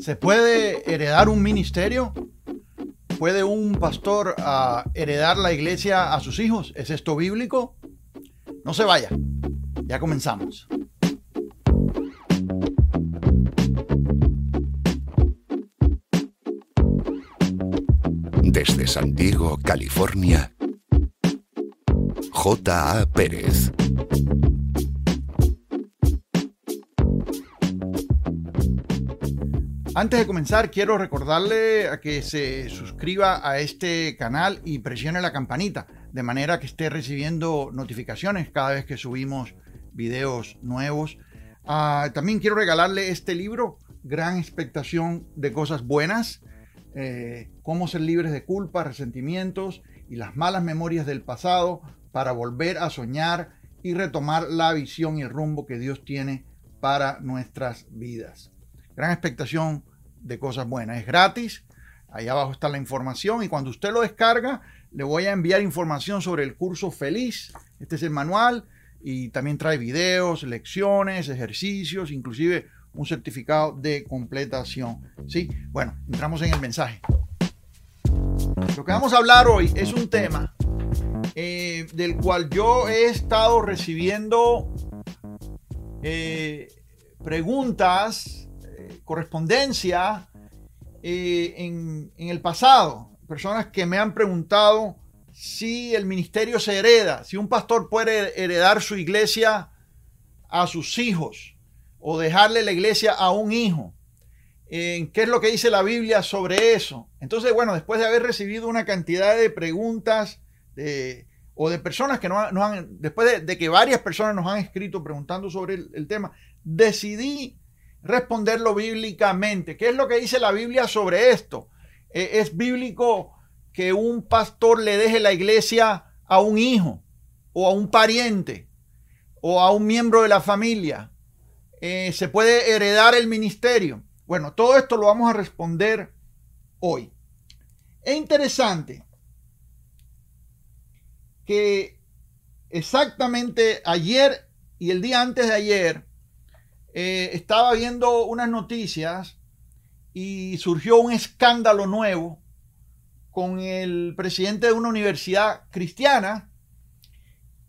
¿Se puede heredar un ministerio? ¿Puede un pastor ah, heredar la iglesia a sus hijos? ¿Es esto bíblico? No se vaya. Ya comenzamos. Desde San Diego, California, J. A. Pérez. Antes de comenzar, quiero recordarle a que se suscriba a este canal y presione la campanita, de manera que esté recibiendo notificaciones cada vez que subimos videos nuevos. Ah, también quiero regalarle este libro, Gran Expectación de Cosas Buenas, eh, cómo ser libres de culpa, resentimientos y las malas memorias del pasado para volver a soñar y retomar la visión y el rumbo que Dios tiene para nuestras vidas. Gran expectación de cosas buenas. Es gratis. Ahí abajo está la información y cuando usted lo descarga, le voy a enviar información sobre el curso Feliz. Este es el manual y también trae videos, lecciones, ejercicios, inclusive un certificado de completación. Sí, bueno, entramos en el mensaje. Lo que vamos a hablar hoy es un tema eh, del cual yo he estado recibiendo eh, preguntas, eh, correspondencia eh, en, el pasado, personas que me han preguntado si el ministerio se hereda, si un pastor puede heredar su iglesia a sus hijos o dejarle la iglesia a un hijo. ¿Qué es lo que dice la Biblia sobre eso? Entonces, bueno, después de haber recibido una cantidad de preguntas o de personas que nos, han, después de, que varias personas nos han escrito preguntando sobre el tema, decidí responderlo bíblicamente. ¿Qué es lo que dice la Biblia sobre esto? Eh, ¿Es bíblico que un pastor le deje la iglesia a un hijo o a un pariente o a un miembro de la familia? Eh, ¿Se puede heredar el ministerio? Bueno, todo esto lo vamos a responder hoy. Es interesante que exactamente ayer y el día antes de ayer eh, estaba viendo unas noticias y surgió un escándalo nuevo con el presidente de una universidad cristiana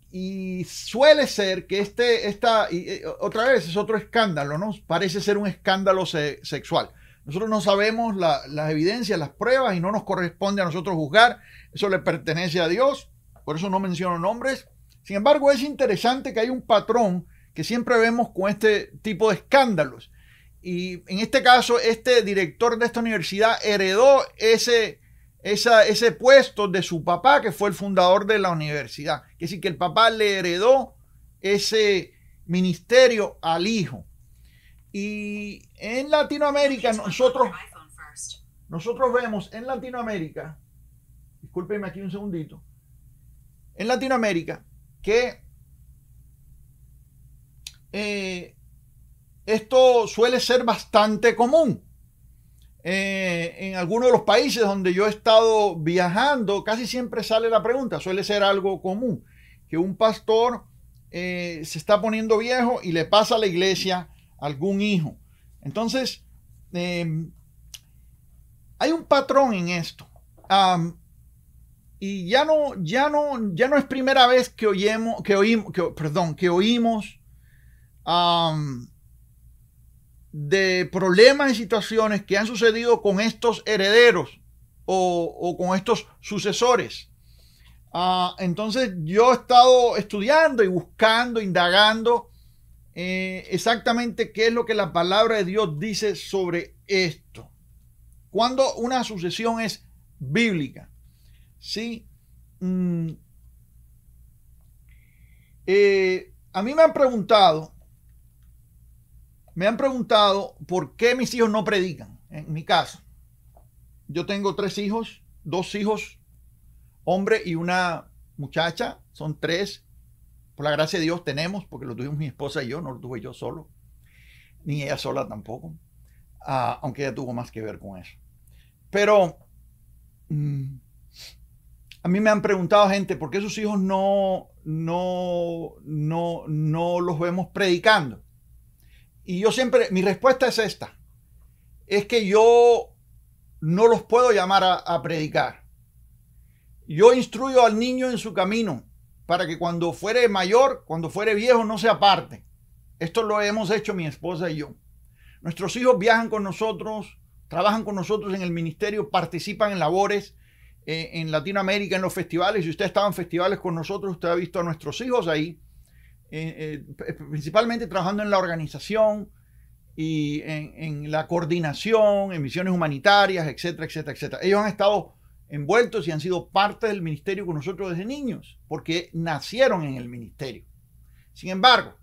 y suele ser que este, esta, eh, otra vez es otro escándalo, ¿no? Parece ser un escándalo sexual. Nosotros no sabemos las evidencias, las pruebas y no nos corresponde a nosotros juzgar. Eso le pertenece a Dios, por eso no menciono nombres. Sin embargo, es interesante que hay un patrón que siempre vemos con este tipo de escándalos. Y en este caso, este director de esta universidad heredó ese, ese puesto de su papá, que fue el fundador de la universidad. Es decir, que el papá le heredó ese ministerio al hijo. Y en Latinoamérica nosotros, nosotros vemos en Latinoamérica, discúlpenme aquí un segundito, en Latinoamérica que eh, esto suele ser bastante común. Eh, en algunos de los países donde yo he estado viajando, casi siempre sale la pregunta, suele ser algo común, que un pastor eh, se está poniendo viejo y le pasa a la iglesia algún hijo. Entonces, em, hay un patrón en esto. y ya no, ya no, ya no es primera vez que oímos, que oímos, que, perdón, que oímos de problemas y situaciones que han sucedido con estos herederos o, con estos sucesores. Ah, entonces yo he estado estudiando y buscando, indagando eh, exactamente qué es lo que la palabra de Dios dice sobre esto. Cuando una sucesión es bíblica. Sí. Mm, eh, a mí me han preguntado me han preguntado por qué mis hijos no predican. En mi caso, yo tengo tres hijos, dos hijos, hombre y una muchacha, son tres. Por la gracia de Dios tenemos, porque lo tuvimos mi esposa y yo, no lo tuve yo solo, ni ella sola tampoco, ah, aunque ella tuvo más que ver con eso. Pero mm, a mí me han preguntado gente por qué sus hijos no, no, no, no los vemos predicando. Y yo siempre, mi respuesta es esta. es que yo no los puedo llamar a, predicar. Yo instruyo al niño en su camino para que cuando fuere mayor, cuando fuere viejo, no se aparte. Esto lo hemos hecho mi esposa y yo. Nuestros hijos viajan con nosotros, trabajan con nosotros en el ministerio, participan en labores eh, en Latinoamérica, en los festivales. Si usted estaba en festivales con nosotros, usted ha visto a nuestros hijos ahí, eh, eh, principalmente trabajando en la organización y en, en, la coordinación, en misiones humanitarias, etcétera, etcétera, etcétera. Ellos han estado envueltos y han sido parte del ministerio con nosotros desde niños, porque nacieron en el ministerio. Sin embargo,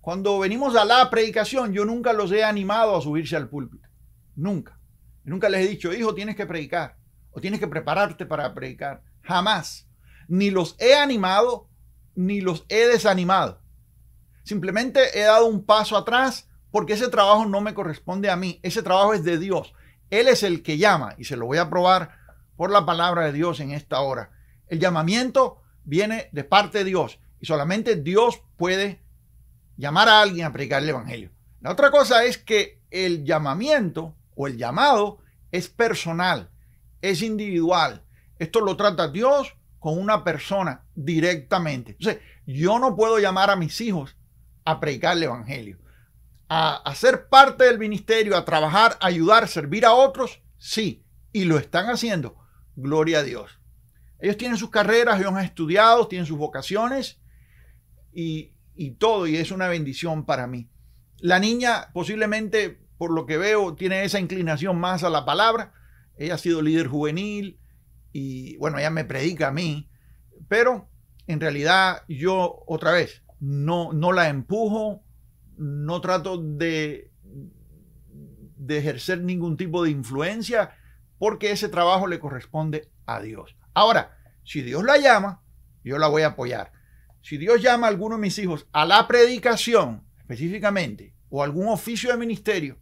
cuando venimos a la predicación, yo nunca los he animado a subirse al púlpito. Nunca. Nunca les he dicho, hijo, tienes que predicar o tienes que prepararte para predicar. Jamás. Ni los he animado, ni los he desanimado. Simplemente he dado un paso atrás porque ese trabajo no me corresponde a mí. Ese trabajo es de Dios. Él es el que llama y se lo voy a probar por la palabra de Dios en esta hora. El llamamiento viene de parte de Dios y solamente Dios puede llamar a alguien a predicar el Evangelio. La otra cosa es que el llamamiento o el llamado es personal, es individual. Esto lo trata Dios con una persona directamente. Entonces, yo no puedo llamar a mis hijos a predicar el Evangelio. A, a ser parte del ministerio, a trabajar, a ayudar, servir a otros, sí, y lo están haciendo Gloria a Dios. Ellos tienen sus carreras, ellos han estudiado, tienen sus vocaciones y, y todo, y es una bendición para mí. La niña posiblemente, por lo que veo, tiene esa inclinación más a la palabra. Ella ha sido líder juvenil y bueno, ella me predica a mí, pero en realidad yo otra vez no, no la empujo, no trato de, de ejercer ningún tipo de influencia porque ese trabajo le corresponde a Dios. Ahora, si Dios la llama, yo la voy a apoyar. Si Dios llama a alguno de mis hijos a la predicación específicamente o algún oficio de ministerio,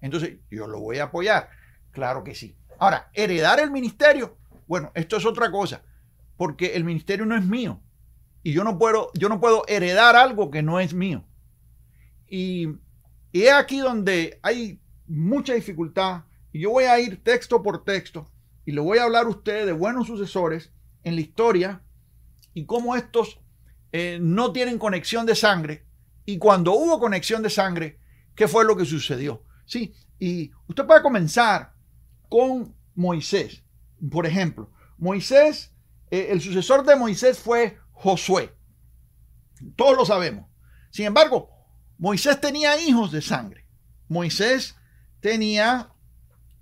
entonces yo lo voy a apoyar. Claro que sí. Ahora, heredar el ministerio, bueno, esto es otra cosa, porque el ministerio no es mío y yo no puedo, yo no puedo heredar algo que no es mío. Y, es aquí donde hay mucha dificultad y yo voy a ir texto por texto y le voy a hablar a ustedes de buenos sucesores en la historia y cómo estos eh, no tienen conexión de sangre. Y cuando hubo conexión de sangre, ¿qué fue lo que sucedió? Sí, y usted puede comenzar con Moisés. Por ejemplo, Moisés, eh, el sucesor de Moisés fue Josué. Todos lo sabemos. Sin embargo, Moisés tenía hijos de sangre. Moisés tenía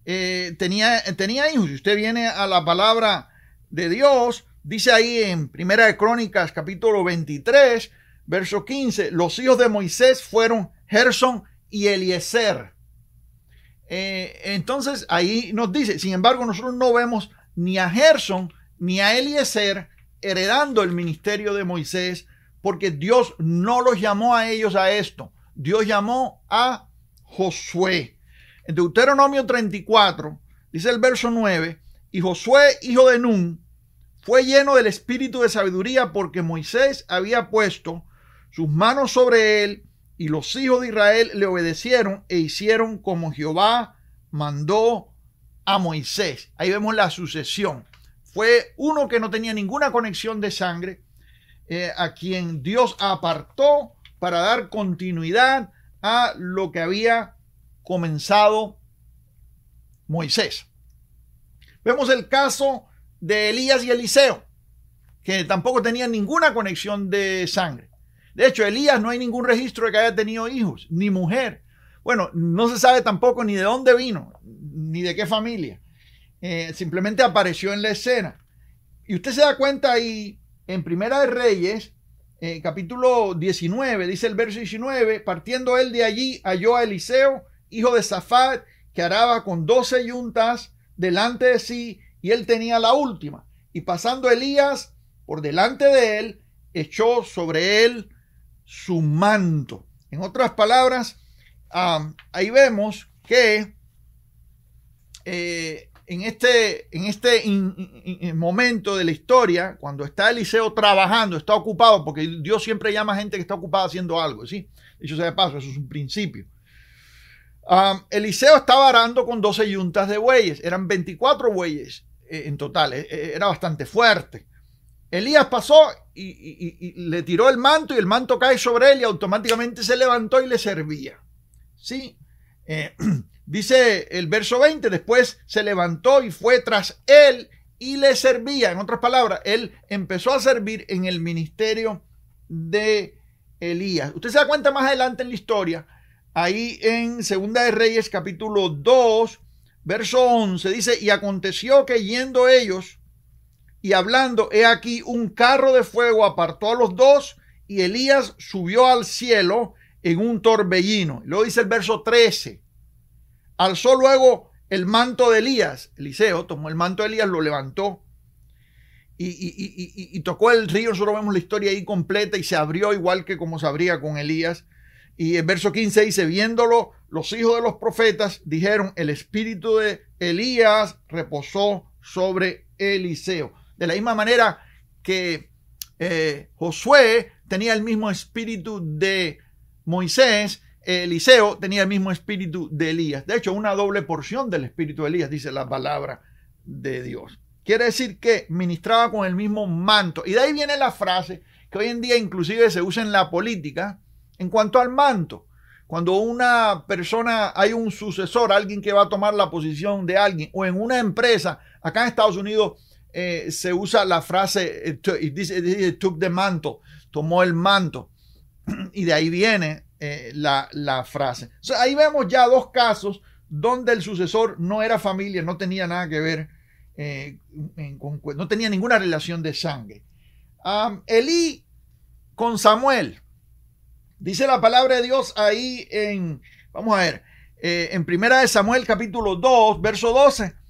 eh, tenía, tenía hijos. Si usted viene a la palabra de Dios, dice ahí en Primera de Crónicas, capítulo 23, verso 15, los hijos de Moisés fueron Gerson y Eliezer. Eh, entonces ahí nos dice, sin embargo, nosotros no vemos ni a Gerson ni a Eliezer heredando el ministerio de Moisés, porque Dios no los llamó a ellos a esto. Dios llamó a Josué. En Deuteronomio 34, dice el verso 9, y Josué, hijo de Nun, fue lleno del espíritu de sabiduría porque Moisés había puesto sus manos sobre él y los hijos de Israel le obedecieron e hicieron como Jehová mandó a Moisés. Ahí vemos la sucesión. Fue uno que no tenía ninguna conexión de sangre, eh, a quien Dios apartó para dar continuidad a lo que había comenzado Moisés. Vemos el caso de Elías y Eliseo, que tampoco tenían ninguna conexión de sangre. De hecho, Elías no hay ningún registro de que haya tenido hijos, ni mujer. Bueno, no se sabe tampoco ni de dónde vino, ni de qué familia. Eh, simplemente apareció en la escena. Y usted se da cuenta ahí, en Primera de Reyes, eh, capítulo 19, dice el verso 19, partiendo él de allí, halló a Eliseo hijo de Zafat, que araba con doce yuntas delante de sí, y él tenía la última. Y pasando Elías por delante de él, echó sobre él su manto. En otras palabras, ahí vemos que eh, en este, en este momento de la historia, cuando está Eliseo trabajando, está ocupado, porque Dios siempre llama a gente que está ocupada haciendo algo, ¿sí? Dicho sea de paso, eso es un principio. Eliseo estaba arando con 12 yuntas de bueyes, eran 24 bueyes eh, en total, eh, era bastante fuerte. Elías pasó y, le tiró el manto y el manto cae sobre él y automáticamente se levantó y le servía. Sí, dice el verso 20, después se levantó y fue tras él y le servía. En otras palabras, él empezó a servir en el ministerio de Elías. Usted se da cuenta más adelante en la historia ahí en Segunda de Reyes capítulo 2, verso 11, dice, y aconteció que yendo ellos y hablando, he aquí un carro de fuego apartó a los dos y Elías subió al cielo en un torbellino. Luego dice el verso 13, alzó luego el manto de Elías, Eliseo tomó el manto de Elías, lo levantó y, tocó el río, nosotros vemos la historia ahí completa y se abrió igual que como se abría con Elías y el verso 15 dice, viéndolo, los hijos de los profetas dijeron, el espíritu de Elías reposó sobre Eliseo. De la misma manera que eh, Josué tenía el mismo espíritu de Moisés, Eliseo tenía el mismo espíritu de Elías. De hecho, una doble porción del espíritu de Elías, dice la palabra de Dios. Quiere decir que ministraba con el mismo manto. Y de ahí viene la frase que hoy en día inclusive se usa en la política, en cuanto al manto, cuando una persona, hay un sucesor, alguien que va a tomar la posición de alguien, o en una empresa, acá en Estados Unidos eh, se usa la frase, eh, dice, took the manto, tomó el manto, y de ahí viene eh, la, frase. ahí vemos ya dos casos donde el sucesor no era familia, no tenía nada que ver, no tenía ninguna relación de sangre. Elí con Samuel. Dice la palabra de Dios ahí en, vamos a ver, en primera de Samuel capítulo 2, verso 12.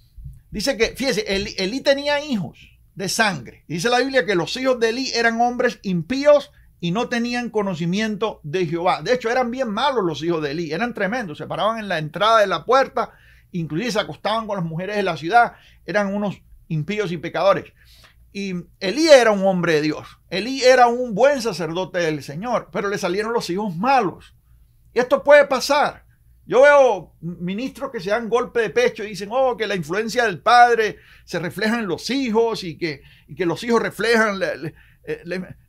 Dice que, fíjese, Elí, tenía hijos de sangre. Dice la Biblia que los hijos de Elí eran hombres impíos y no tenían conocimiento de Jehová. De hecho, eran bien malos los hijos de Elí, eran tremendos, se paraban en la entrada de la puerta, inclusive se acostaban con las mujeres de la ciudad, eran unos impíos y pecadores. Y Elí era un hombre de Dios. Elí era un buen sacerdote del Señor, pero le salieron los hijos malos. Y esto puede pasar. Yo veo ministros que se dan golpe de pecho y dicen, oh, que la influencia del padre se refleja en los hijos y que, que los hijos reflejan...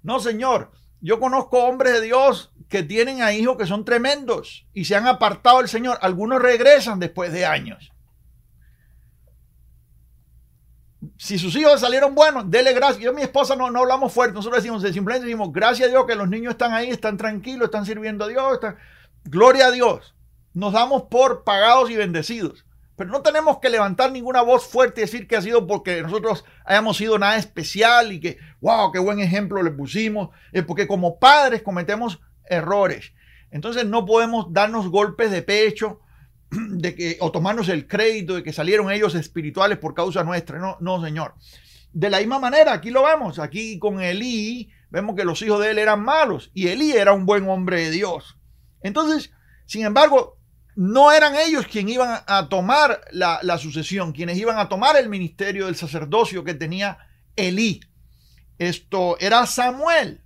No, señor. Yo conozco hombres de Dios que tienen a hijos que son tremendos y se han apartado del Señor. Algunos regresan después de años. si sus hijos salieron buenos, dele gracias. Yo y mi esposa no, no hablamos fuerte, nosotros decimos, simplemente decimos, gracias a Dios que los niños están ahí, están tranquilos, están sirviendo a Dios, gloria a Dios. Nos damos por pagados y bendecidos. Pero no tenemos que levantar ninguna voz fuerte y decir que ha sido porque nosotros hayamos sido nada especial y que, wow, qué buen ejemplo le pusimos. Es porque como padres cometemos errores. Entonces no podemos darnos golpes de pecho de que, o tomarnos el crédito de que salieron ellos espirituales por causa nuestra. No, no, Señor. De la misma manera, aquí lo vemos, aquí con Elí, vemos que los hijos de él eran malos y Elí era un buen hombre de Dios. Entonces, sin embargo, no eran ellos quienes iban a tomar la, sucesión, quienes iban a tomar el ministerio del sacerdocio que tenía Elí. Esto era Samuel.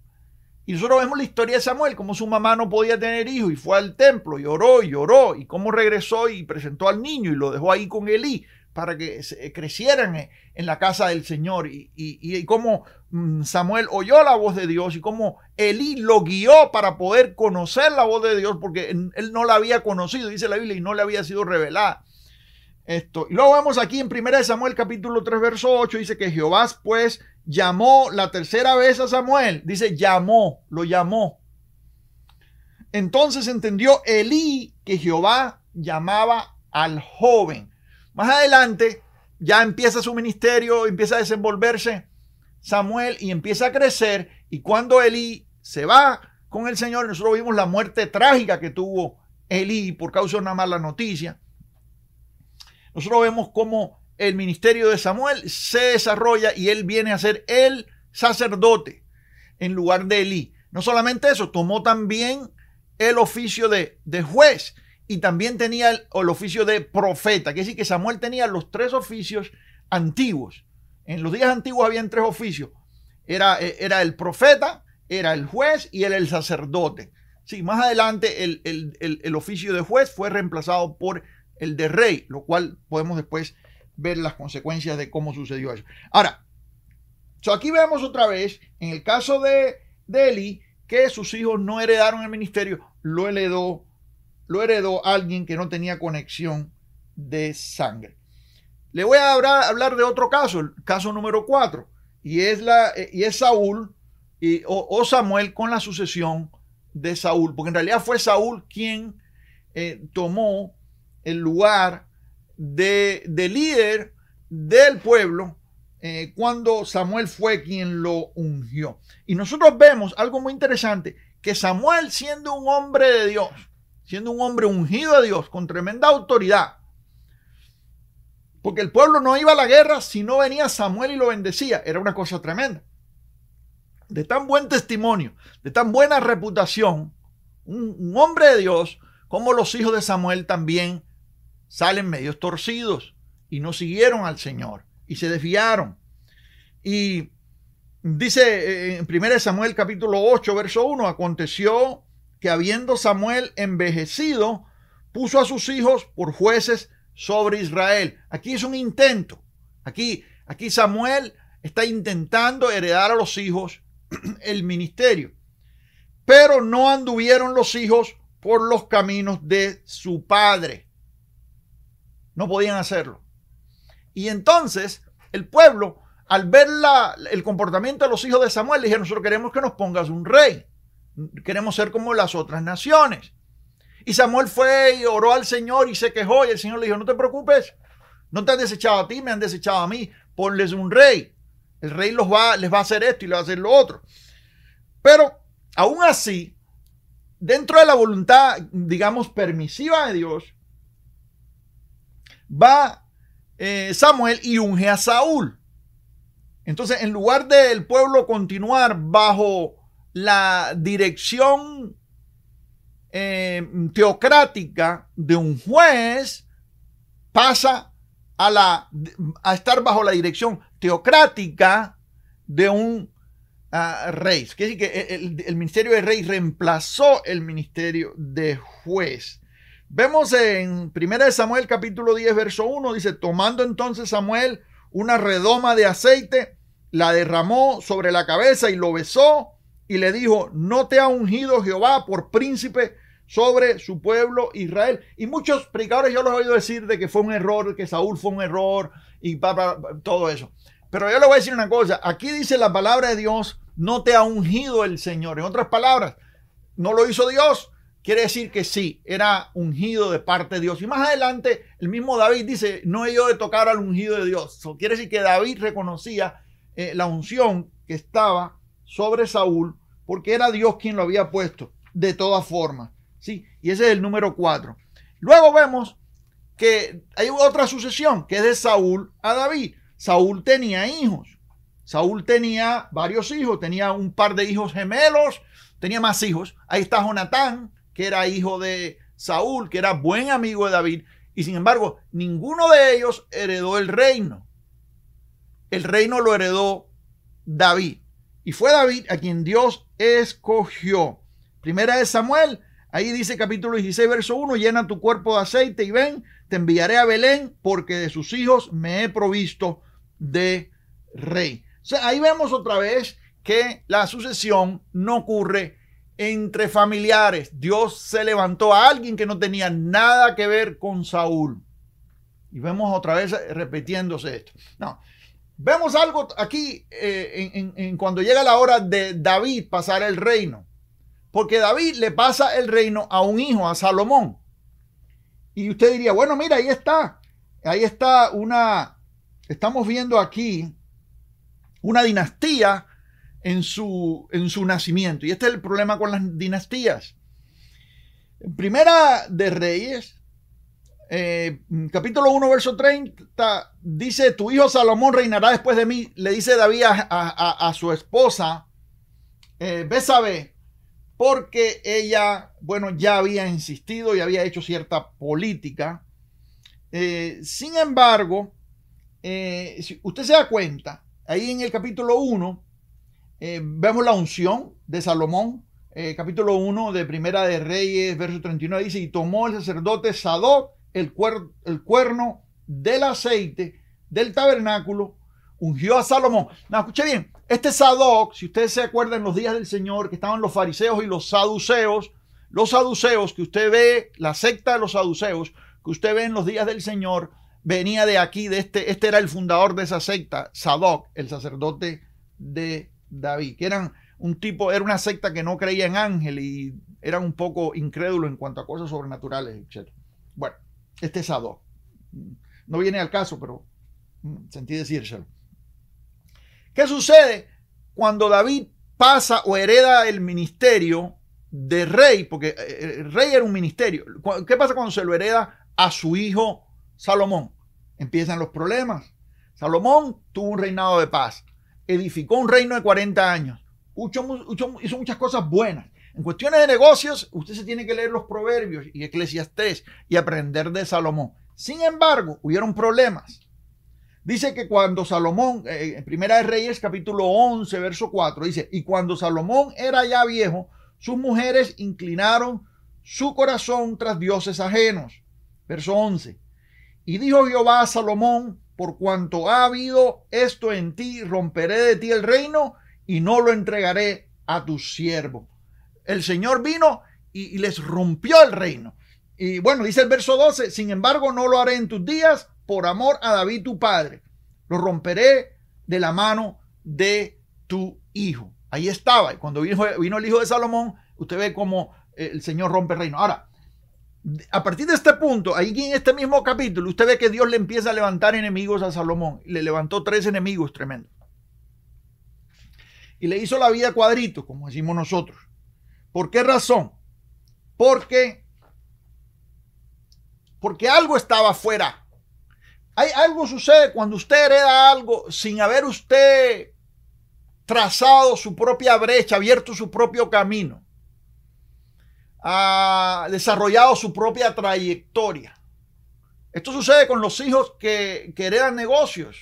Y nosotros vemos la historia de Samuel, cómo su mamá no podía tener hijos y fue al templo y oró y oró y cómo regresó y presentó al niño y lo dejó ahí con Elí para que crecieran en la casa del Señor y, y, cómo mm, Samuel oyó la voz de Dios y cómo Elí lo guió para poder conocer la voz de Dios porque él no la había conocido, dice la Biblia, y no le había sido revelada. Esto. Y luego vemos aquí en 1 Samuel capítulo 3 verso 8, dice que Jehová pues llamó la tercera vez a Samuel. Dice, llamó, lo llamó. Entonces entendió Elí que Jehová llamaba al joven. Más adelante ya empieza su ministerio, empieza a desenvolverse Samuel y empieza a crecer. Y cuando Elí se va con el Señor, nosotros vimos la muerte trágica que tuvo Elí por causa de una mala noticia. Nosotros vemos cómo el ministerio de Samuel se desarrolla y él viene a ser el sacerdote en lugar de Elí. No solamente eso, tomó también el oficio de, juez y también tenía el, oficio de profeta. Quiere decir que Samuel tenía los tres oficios antiguos. En los días antiguos habían tres oficios. Era, era el profeta, era el juez y era el sacerdote. Sí, más adelante el, el, oficio de juez fue reemplazado por el de rey, lo cual podemos después ver las consecuencias de cómo sucedió eso. Ahora, aquí vemos otra vez, en el caso de, de Eli, que sus hijos no heredaron el ministerio, lo heredó, lo heredó alguien que no tenía conexión de sangre. Le voy a hablar, de otro caso, el caso número 4, y es, la, y es Saúl y, o, Samuel con la sucesión de Saúl, porque en realidad fue Saúl quien eh, tomó el lugar de, líder del pueblo eh, cuando Samuel fue quien lo ungió. Y nosotros vemos algo muy interesante, que Samuel siendo un hombre de Dios, siendo un hombre ungido de Dios, con tremenda autoridad, porque el pueblo no iba a la guerra si no venía Samuel y lo bendecía. Era una cosa tremenda. De tan buen testimonio, de tan buena reputación, un, hombre de Dios, como los hijos de Samuel también salen medios torcidos y no siguieron al Señor y se desviaron. Y dice eh, en 1 Samuel capítulo 8, verso 1, aconteció que habiendo Samuel envejecido, puso a sus hijos por jueces sobre Israel. Aquí es un intento. Aquí, aquí Samuel está intentando heredar a los hijos el ministerio. Pero no anduvieron los hijos por los caminos de su padre. No podían hacerlo. Y entonces el pueblo, al ver la, el comportamiento de los hijos de Samuel, dijeron, nosotros queremos que nos pongas un rey. Queremos ser como las otras naciones. Y Samuel fue y oró al Señor y se quejó y el Señor le dijo, no te preocupes, no te han desechado a ti, me han desechado a mí, ponles un rey. El rey los va, les va a hacer esto y les va a hacer lo otro. Pero aún así, dentro de la voluntad, digamos, permisiva de Dios, va eh, Samuel y unge a Saúl. Entonces, en lugar del pueblo continuar bajo la dirección eh, teocrática de un juez pasa a, la, a estar bajo la dirección teocrática de un ah, rey. que el, el, ministerio de rey reemplazó el ministerio de juez. Vemos en 1 Samuel capítulo 10, verso 1, dice, tomando entonces Samuel una redoma de aceite, la derramó sobre la cabeza y lo besó y le dijo, no te ha ungido Jehová por príncipe sobre su pueblo Israel. Y muchos predicadores yo los he oído decir de que fue un error, que Saúl fue un error y todo eso. Pero yo le voy a decir una cosa, aquí dice la palabra de Dios, no te ha ungido el Señor. En otras palabras, no lo hizo Dios. Quiere decir que sí, era ungido de parte de Dios. Y más adelante, el mismo David dice, no he ido de tocar al ungido de Dios. Eso quiere decir que David reconocía eh, la unción que estaba sobre Saúl porque era Dios quien lo había puesto de todas formas. ¿sí? Y ese es el número 4. Luego vemos que hay otra sucesión que es de Saúl a David. Saúl tenía hijos. Saúl tenía varios hijos, tenía un par de hijos gemelos, tenía más hijos. Ahí está Jonatán, que era hijo de Saúl, que era buen amigo de David, y sin embargo, ninguno de ellos heredó el reino. El reino lo heredó David. Y fue David a quien Dios escogió. Primera de Samuel, ahí dice capítulo 16, verso 1, llena tu cuerpo de aceite y ven, te enviaré a Belén porque de sus hijos me he provisto de rey. O sea, ahí vemos otra vez que la sucesión no ocurre entre familiares. Dios se levantó a alguien que no tenía nada que ver con Saúl. Y vemos otra vez repitiéndose esto. No, Vemos algo aquí eh, en, cuando llega la hora de David pasar el reino. Porque David le pasa el reino a un hijo, a Salomón. Y usted diría, bueno, mira, ahí está. Ahí está una, estamos viendo aquí una dinastía en su, en su nacimiento. Y este es el problema con las dinastías. Primera de Reyes, eh, capítulo 1, verso 30, dice, tu hijo Salomón reinará después de mí, le dice David a, su esposa, eh, porque ella, bueno, ya había insistido y había hecho cierta política. Eh, sin embargo, eh, si usted se da cuenta, ahí en el capítulo 1, vemos la unción de Salomón, capítulo 1 de Primera de Reyes, verso 39, dice, y tomó el sacerdote Sadoc el, cuerno del aceite del tabernáculo, ungió a Salomón. No, escuche bien, este Sadoc, si ustedes se acuerdan los días del Señor, que estaban los fariseos y los saduceos, los saduceos que usted ve, la secta de los saduceos, que usted ve en los días del Señor, venía de aquí, de este, este era el fundador de esa secta, Sadoc, el sacerdote de David, que eran un tipo, era una secta que no creía en ángel y eran un poco incrédulos en cuanto a cosas sobrenaturales, etc. Bueno, este es Sadoc. No viene al caso, pero mm, sentí decírselo. ¿Qué sucede cuando David pasa o hereda el ministerio de rey? Porque eh, el rey era un ministerio. ¿Qué pasa cuando se lo hereda a su hijo Salomón? Empiezan los problemas. Salomón tuvo un reinado de paz, edificó un reino de 40 años, hizo muchas cosas buenas. En cuestiones de negocios, usted se tiene que leer los proverbios y Eclesiastés y aprender de Salomón. Sin embargo, hubieron problemas. Dice que cuando Salomón, eh, Primera de Reyes, capítulo 11, verso 4, dice, y cuando Salomón era ya viejo, sus mujeres inclinaron su corazón tras dioses ajenos. Verso 11. Y dijo Jehová a Salomón, por cuanto ha habido esto en ti, romperé de ti el reino y no lo entregaré a tu siervo. El Señor vino y, les rompió el reino. Y bueno, dice el verso 12, sin embargo no lo haré en tus días por amor a David tu padre. Lo romperé de la mano de tu hijo. Ahí estaba. Y cuando vino, vino el hijo de Salomón, usted ve cómo eh, el Señor rompe el reino. Ahora, a partir de este punto, ahí en este mismo capítulo, usted ve que Dios le empieza a levantar enemigos a Salomón. Le levantó tres enemigos tremendos. Y le hizo la vida cuadrito, como decimos nosotros. ¿Por qué razón? Porque, porque algo estaba fuera hay algo sucede cuando usted hereda algo sin haber usted trazado su propia brecha, abierto su propio camino, ha desarrollado su propia trayectoria. Esto sucede con los hijos que, que heredan negocios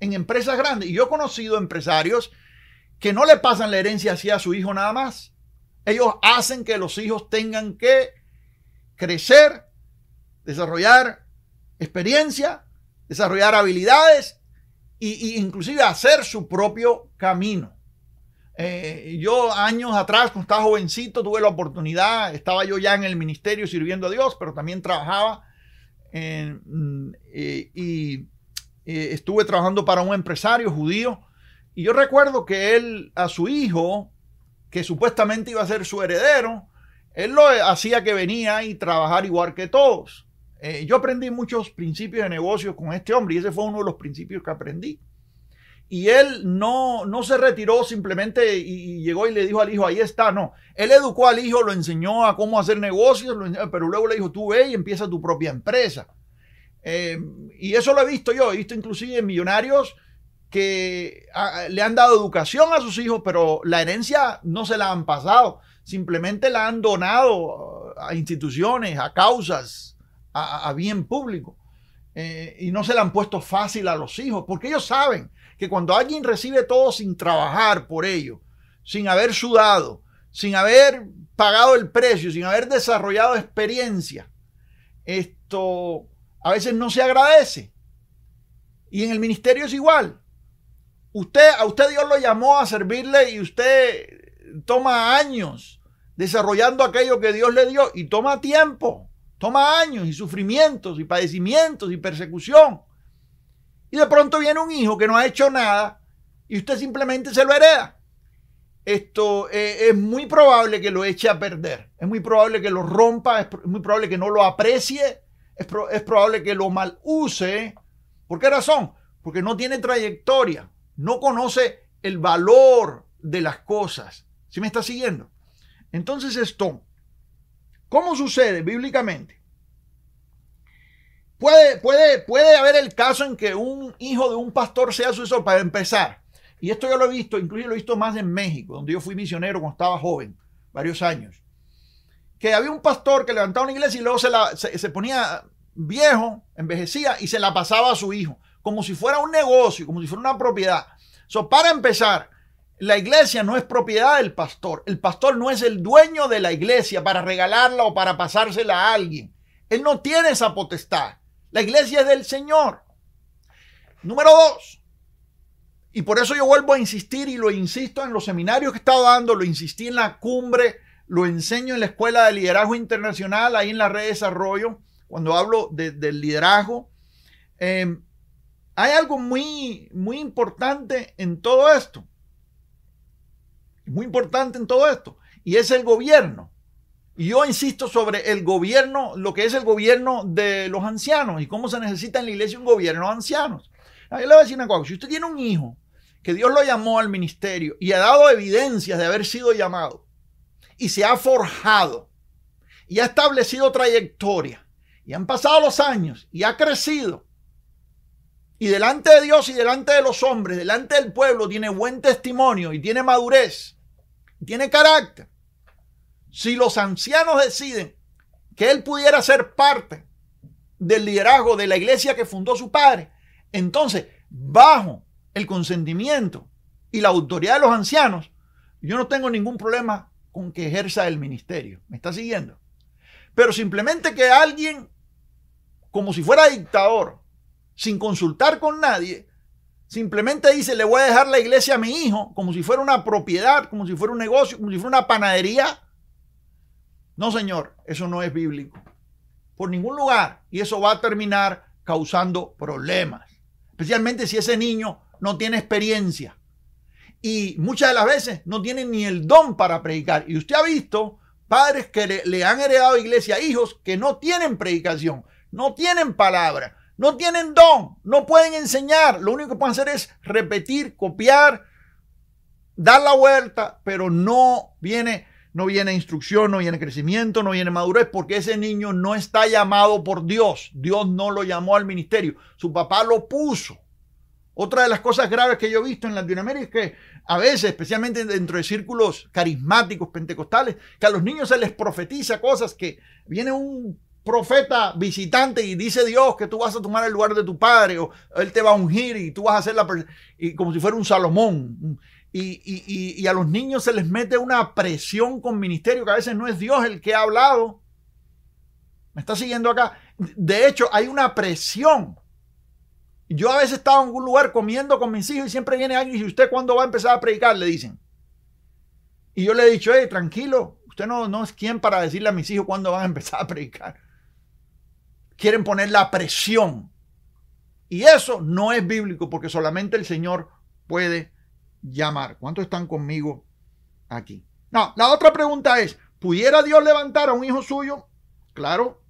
en empresas grandes. Y yo he conocido empresarios que no le pasan la herencia así a su hijo nada más. Ellos hacen que los hijos tengan que crecer, desarrollar experiencia desarrollar habilidades e inclusive hacer su propio camino. Eh, yo años atrás, cuando estaba jovencito, tuve la oportunidad, estaba yo ya en el ministerio sirviendo a Dios, pero también trabajaba mm, eh, y eh, estuve trabajando para un empresario judío. Y yo recuerdo que él, a su hijo, que supuestamente iba a ser su heredero, él lo hacía que venía y trabajar igual que todos. Eh, yo aprendí muchos principios de negocios con este hombre y ese fue uno de los principios que aprendí. Y él no, no se retiró simplemente y, llegó y le dijo al hijo, ahí está, no. Él educó al hijo, lo enseñó a cómo hacer negocios, pero luego le dijo, tú ve y empieza tu propia empresa. Eh, y eso lo he visto yo, he visto inclusive millonarios que ah, le han dado educación a sus hijos, pero la herencia no se la han pasado, simplemente la han donado a instituciones, a causas, a, bien público. Eh, y no se le han puesto fácil a los hijos, porque ellos saben que cuando alguien recibe todo sin trabajar por ello, sin haber sudado, sin haber pagado el precio, sin haber desarrollado experiencia, esto a veces no se agradece. Y en el ministerio es igual. Usted, a usted Dios lo llamó a servirle y usted toma años desarrollando aquello que Dios le dio y toma tiempo. Toma años y sufrimientos y padecimientos y persecución. Y de pronto viene un hijo que no ha hecho nada y usted simplemente se lo hereda. Esto eh, es muy probable que lo eche a perder. Es muy probable que lo rompa, es, muy probable que no lo aprecie, es, es probable que lo mal use. ¿Por qué razón? Porque no tiene trayectoria, no conoce el valor de las cosas. ¿Sí me está siguiendo? Entonces esto ¿Cómo sucede bíblicamente? Puede, puede, puede haber el caso en que un hijo de un pastor sea sucesor para empezar. Y esto yo lo he visto, incluso lo he visto más en México, donde yo fui misionero cuando estaba joven, varios años. Que había un pastor que levantaba una iglesia y luego se, se, ponía viejo, envejecía y se la pasaba a su hijo, como si fuera un negocio, como si fuera una propiedad. So, para empezar, La iglesia no es propiedad del pastor. El pastor no es el dueño de la iglesia para regalarla o para pasársela a alguien. Él no tiene esa potestad. La iglesia es del Señor. Número dos. Y por eso yo vuelvo a insistir y lo insisto en los seminarios que he estado dando, lo insistí en la cumbre, lo enseño en la Escuela de Liderazgo Internacional, ahí en la red de desarrollo, cuando hablo del liderazgo. Em, hay algo muy, muy importante en todo esto. Muy importante en todo esto. Y es el gobierno. Y yo insisto sobre el gobierno, lo que es el gobierno de los ancianos y cómo se necesita en la iglesia un gobierno de ancianos. Yo le voy a decir si usted tiene un hijo que Dios lo llamó al ministerio y ha dado evidencias de haber sido llamado y se ha forjado y ha establecido trayectoria y han pasado los años y ha crecido y delante de Dios y delante de los hombres, delante del pueblo, tiene buen testimonio y tiene madurez, tiene carácter. Si los ancianos deciden que él pudiera ser parte del liderazgo de la iglesia que fundó su padre, entonces, bajo el consentimiento y la autoridad de los ancianos, yo no tengo ningún problema con que ejerza el ministerio. ¿Me está siguiendo? Pero simplemente que alguien, como si fuera dictador, sin consultar con nadie, simplemente dice, le voy a dejar la iglesia a mi hijo, como si fuera una propiedad, como si fuera un negocio, como si fuera una panadería. No, señor, eso no es bíblico. Por ningún lugar. Y eso va a terminar causando problemas. Especialmente si ese niño no tiene experiencia. Y muchas de las veces no tiene ni el don para predicar. Y usted ha visto padres que le, han heredado iglesia, hijos que no tienen predicación, no tienen palabra, no tienen don, no pueden enseñar. Lo único que pueden hacer es repetir, copiar, dar la vuelta, pero no viene, no viene instrucción, no viene crecimiento, no viene madurez, porque ese niño no está llamado por Dios. Dios no lo llamó al ministerio. Su papá lo puso. Otra de las cosas graves que yo he visto en Latinoamérica es que a veces, especialmente dentro de círculos carismáticos pentecostales, que a los niños se les profetiza cosas que viene un profeta visitante y dice Dios que tú vas a tomar el lugar de tu padre o él te va a ungir y tú vas a hacer la y como si fuera un Salomón. Y, y a los niños se les mete una presión con ministerio que a veces no es Dios el que ha hablado. ¿Me está siguiendo acá? De hecho, hay una presión yo a veces estaba en algún lugar comiendo con mis hijos y siempre viene alguien y dice, ¿usted cuándo va a empezar a predicar? Le dicen. Y yo le he dicho, hey, tranquilo, usted no, no es quien para decirle a mis hijos cuándo van a empezar a predicar. Quieren poner la presión. Y eso no es bíblico porque solamente el Señor puede llamar. ¿Cuántos están conmigo aquí? No, la otra pregunta es, ¿pudiera Dios levantar a un hijo suyo? Claro,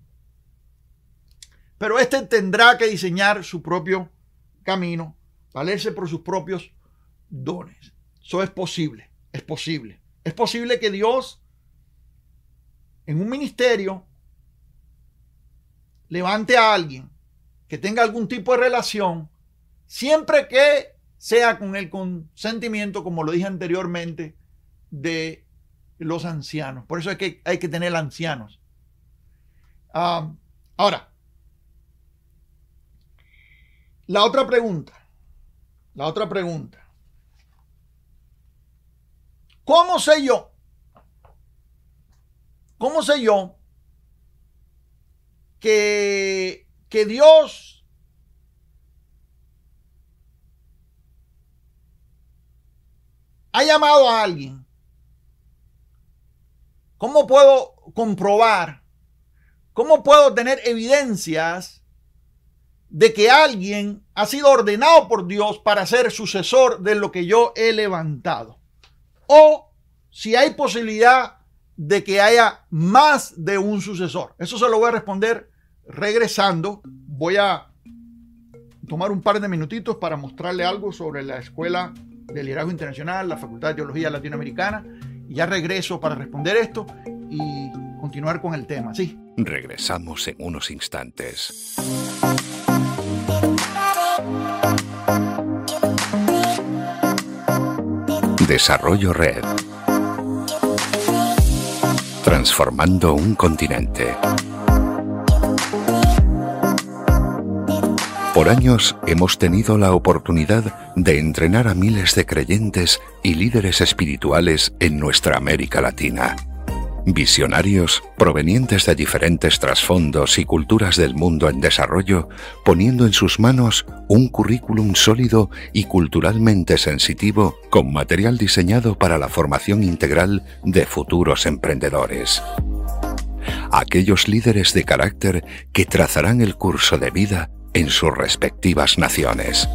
pero este tendrá que diseñar su propio camino, valerse por sus propios dones. Eso es posible, es posible. Es posible que Dios en un ministerio levante a alguien que tenga algún tipo de relación, siempre que sea con el consentimiento, como lo dije anteriormente, de los ancianos. Por eso es que hay que tener ancianos. Ah, ahora, la otra pregunta. La otra pregunta. ¿Cómo sé yo? ¿Cómo sé yo que, que Dios ha llamado a alguien? ¿Cómo puedo comprobar? ¿Cómo puedo tener evidencias de que alguien ha sido ordenado por Dios para ser sucesor de lo que yo he levantado. O si hay posibilidad de que haya más de un sucesor. Eso se lo voy a responder regresando. Voy a tomar un par de minutitos para mostrarle algo sobre la Escuela de Liderazgo Internacional, la Facultad de Teología Latinoamericana. Y ya regreso para responder esto y continuar con el tema. Sí. Regresamos en unos instantes. Desarrollo Red. Transformando un continente. Por años hemos tenido la oportunidad de entrenar a miles de creyentes y líderes espirituales en nuestra América Latina. Visionarios provenientes de diferentes trasfondos y culturas del mundo en desarrollo, poniendo en sus manos un currículum sólido y culturalmente sensitivo con material diseñado para la formación integral de futuros emprendedores. Aquellos líderes de carácter que trazarán el curso de vida en sus respectivas naciones.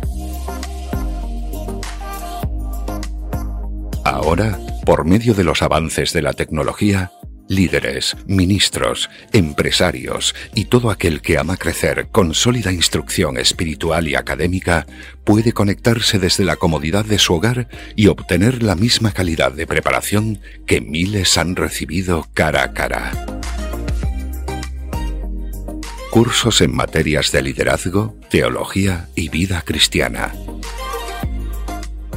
Ahora, por medio de los avances de la tecnología, líderes, ministros, empresarios y todo aquel que ama crecer con sólida instrucción espiritual y académica puede conectarse desde la comodidad de su hogar y obtener la misma calidad de preparación que miles han recibido cara a cara. Cursos en materias de liderazgo, teología y vida cristiana.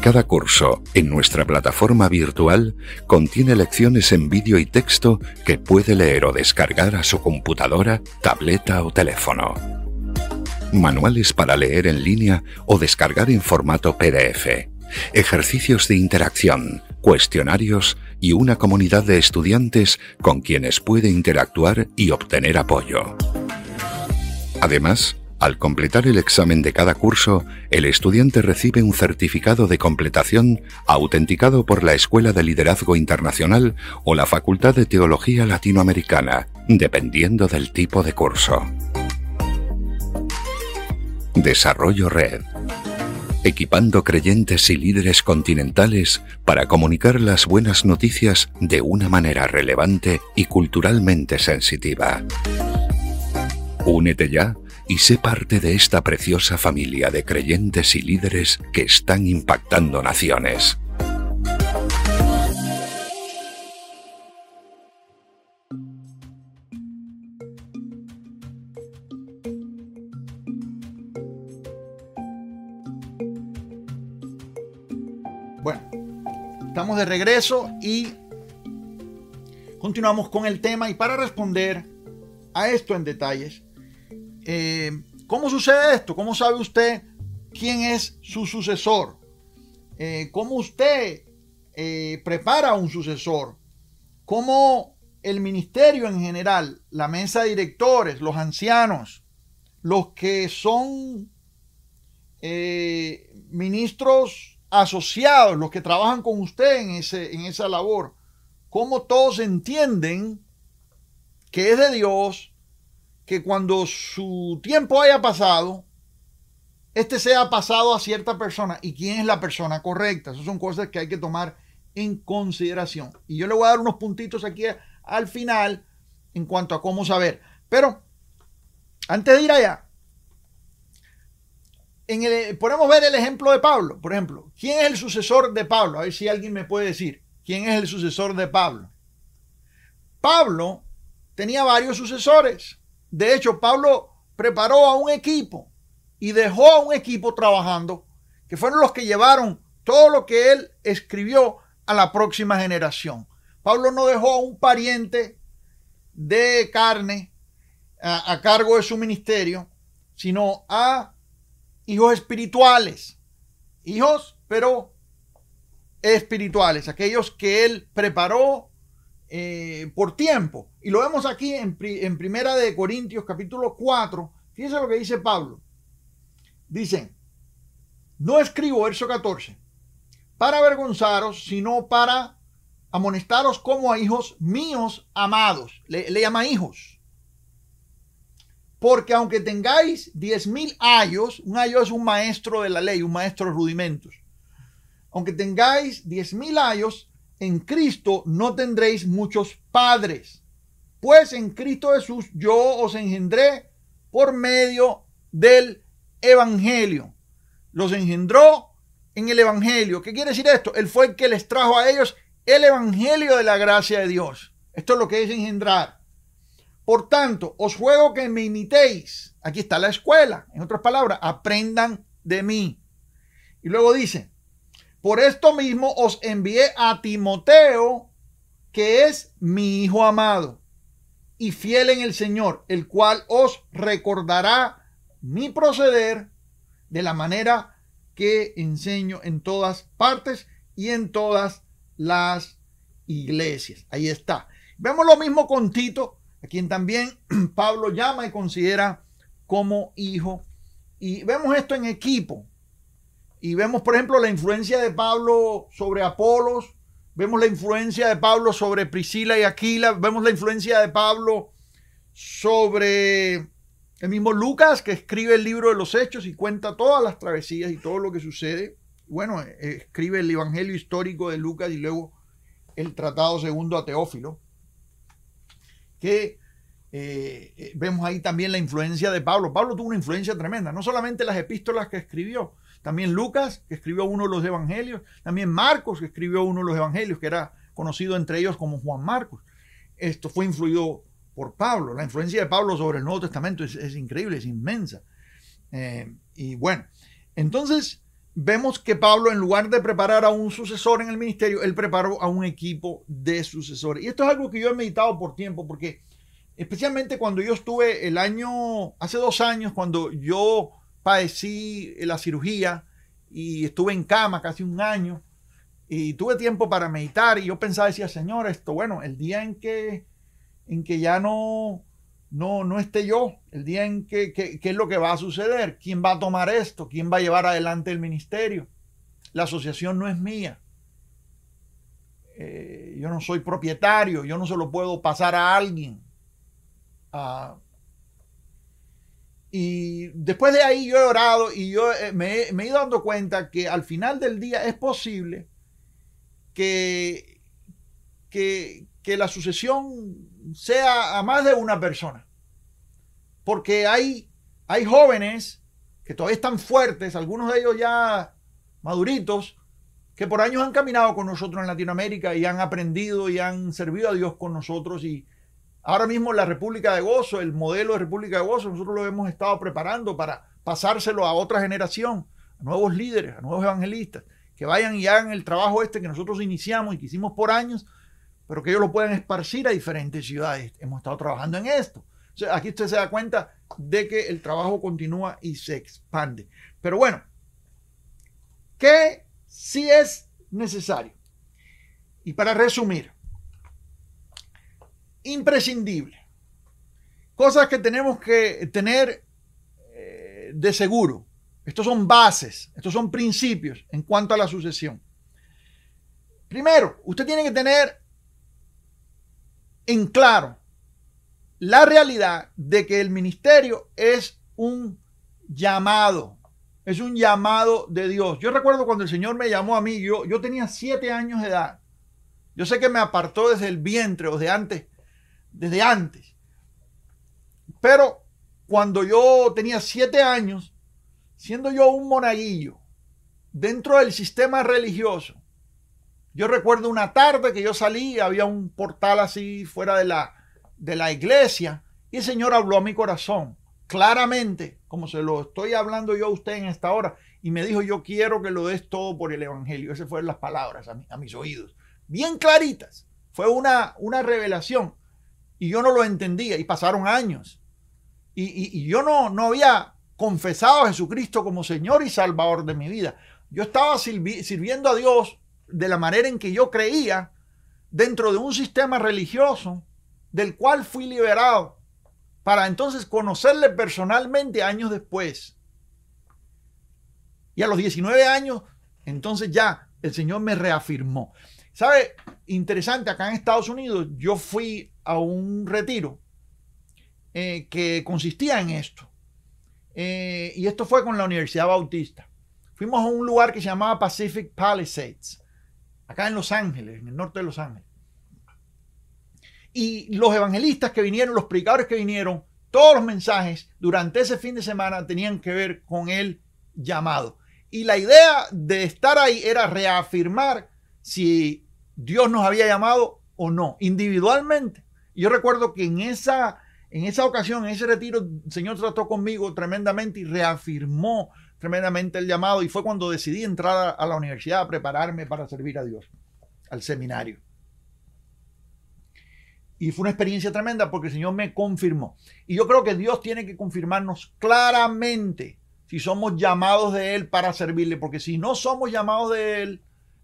Cada curso en nuestra plataforma virtual contiene lecciones en vídeo y texto que puede leer o descargar a su computadora, tableta o teléfono. Manuales para leer en línea o descargar en formato PDF. Ejercicios de interacción, cuestionarios y una comunidad de estudiantes con quienes puede interactuar y obtener apoyo. Además, al completar el examen de cada curso, el estudiante recibe un certificado de completación autenticado por la Escuela de Liderazgo Internacional o la Facultad de Teología Latinoamericana, dependiendo del tipo de curso. Desarrollo Red. Equipando creyentes y líderes continentales para comunicar las buenas noticias de una manera relevante y culturalmente sensitiva. Únete ya y sé parte de esta preciosa familia de creyentes y líderes que están impactando naciones. Bueno, estamos de regreso y continuamos con el tema y para responder a esto en detalles, eh, ¿cómo sucede esto? ¿Cómo sabe usted quién es su sucesor? Eh, ¿Cómo usted eh, prepara un sucesor? ¿Cómo el ministerio en general, la mesa de directores, los ancianos, los que son ministros asociados, los que trabajan con usted en, ese, en esa labor, cómo todos entienden que es de Dios, que cuando su tiempo haya pasado, este sea pasado a cierta persona y quién es la persona correcta. Esas son cosas que hay que tomar en consideración. Y yo le voy a dar unos puntitos aquí al final en cuanto a cómo saber. Pero antes de ir allá, podemos ver el ejemplo de Pablo. Por ejemplo, ¿quién es el sucesor de Pablo? A ver si alguien me puede decir. ¿Quién es el sucesor de Pablo? Pablo tenía varios sucesores. De hecho, Pablo preparó a un equipo y dejó a un equipo trabajando, que fueron los que llevaron todo lo que él escribió a la próxima generación. Pablo no dejó a un pariente de carne a, cargo de su ministerio, sino a hijos espirituales. Hijos, pero espirituales, aquellos que él preparó eh, por tiempo. Y lo vemos aquí en, Primera de Corintios capítulo 4. Fíjense lo que dice Pablo. Dice, no escribo, verso 14, para avergonzaros, sino para amonestaros como a hijos míos amados. Le, llama hijos. Porque aunque tengáis diez mil años, un ayo es un maestro de la ley, un maestro de rudimentos. Aunque tengáis diez mil años, en Cristo no tendréis muchos padres, pues en Cristo Jesús yo os engendré por medio del Evangelio. Los engendró en el Evangelio. ¿Qué quiere decir esto? Él fue el que les trajo a ellos el Evangelio de la gracia de Dios. Esto es lo que es engendrar. Por tanto, os juego que me imitéis. Aquí está la escuela. En otras palabras, aprendan de mí. Y luego dice, por esto mismo os envié a Timoteo, que es mi hijo amado y fiel en el Señor, el cual os recordará mi proceder de la manera que enseño en todas partes y en todas las iglesias. Ahí está. Vemos lo mismo con Tito, a quien también Pablo llama y considera como hijo. Y vemos esto en equipo. Y vemos, por ejemplo, la influencia de Pablo sobre Apolos, vemos la influencia de Pablo sobre Priscila y Aquila, vemos la influencia de Pablo sobre el mismo Lucas, que escribe el libro de los Hechos y cuenta todas las travesías y todo lo que sucede. Bueno, eh, escribe el Evangelio histórico de Lucas y luego el Tratado Segundo a Teófilo, que eh, eh, vemos ahí también la influencia de Pablo. Pablo tuvo una influencia tremenda, no solamente las epístolas que escribió, también Lucas, que escribió uno de los evangelios, también Marcos, que escribió uno de los evangelios, que era conocido entre ellos como Juan Marcos. Esto fue influido por Pablo. La influencia de Pablo sobre el Nuevo Testamento es, increíble, es inmensa. Eh, y bueno, entonces vemos que Pablo, en lugar de preparar a un sucesor en el ministerio, él preparó a un equipo de sucesores. Y esto es algo que yo he meditado por tiempo, porque especialmente cuando yo estuve el año, hace dos años, cuando yo padecí la cirugía y estuve en cama casi un año y tuve tiempo para meditar y yo pensaba, decía, Señor, esto, bueno, el día en que, en que ya no, no, no esté yo, el día en que, qué es lo que va a suceder, quién va a tomar esto, quién va a llevar adelante el ministerio. La asociación no es mía. Eh, yo no soy propietario, yo no se lo puedo pasar a alguien. Y después de ahí yo he orado y yo eh, me, he ido dando cuenta que al final del día es posible que, que, que la sucesión sea a más de una persona. Porque hay, hay jóvenes que todavía están fuertes, algunos de ellos ya maduritos, que por años han caminado con nosotros en Latinoamérica y han aprendido y han servido a Dios con nosotros y, Ahora mismo la República de Gozo, el modelo de República de Gozo, nosotros lo hemos estado preparando para pasárselo a otra generación, a nuevos líderes, a nuevos evangelistas, que vayan y hagan el trabajo este que nosotros iniciamos y que hicimos por años, pero que ellos lo puedan esparcir a diferentes ciudades. Hemos estado trabajando en esto. aquí usted se da cuenta de que el trabajo continúa y se expande. Pero bueno, ¿qué sí es necesario? Y para resumir, imprescindible. Cosas que tenemos que tener eh, de seguro. Estos son bases, estos son principios en cuanto a la sucesión. Primero, usted tiene que tener en claro la realidad de que el ministerio es un llamado, es un llamado de Dios. Yo recuerdo cuando el Señor me llamó a mí, yo, yo tenía siete años de edad. Yo sé que me apartó desde el vientre o de antes, desde antes. Pero cuando yo tenía siete años, siendo yo un monaguillo dentro del sistema religioso, yo recuerdo una tarde que yo salí, había un portal así fuera de la, de la iglesia y el Señor habló a mi corazón claramente, como se lo estoy hablando yo a usted en esta hora, y me dijo, yo quiero que lo des todo por el Evangelio. Esas fueron las palabras a, mis oídos, bien claritas. Fue una, una revelación y yo no lo entendía y pasaron años. Y, yo no, no había confesado a Jesucristo como Señor y Salvador de mi vida. Yo estaba sirviendo a Dios de la manera en que yo creía dentro de un sistema religioso del cual fui liberado para entonces conocerle personalmente años después. Y a los 19 años, entonces ya el Señor me reafirmó. ¿Sabe? Interesante, acá en Estados Unidos yo fui a un retiro eh, que consistía en esto. Eh, y esto fue con la Universidad Bautista. Fuimos a un lugar que se llamaba Pacific Palisades, acá en Los Ángeles, en el norte de Los Ángeles. Y los evangelistas que vinieron, los predicadores que vinieron, todos los mensajes durante ese fin de semana tenían que ver con el llamado. Y la idea de estar ahí era reafirmar si Dios nos había llamado o no, individualmente yo recuerdo que en esa, en esa ocasión, en ese retiro, el Señor trató conmigo tremendamente y reafirmó tremendamente el llamado. Y fue cuando decidí entrar a la universidad a prepararme para servir a Dios, al seminario. Y fue una experiencia tremenda porque el Señor me confirmó. Y yo creo que Dios tiene que confirmarnos claramente. si somos llamados de Él para servirle, porque si no somos llamados de Él,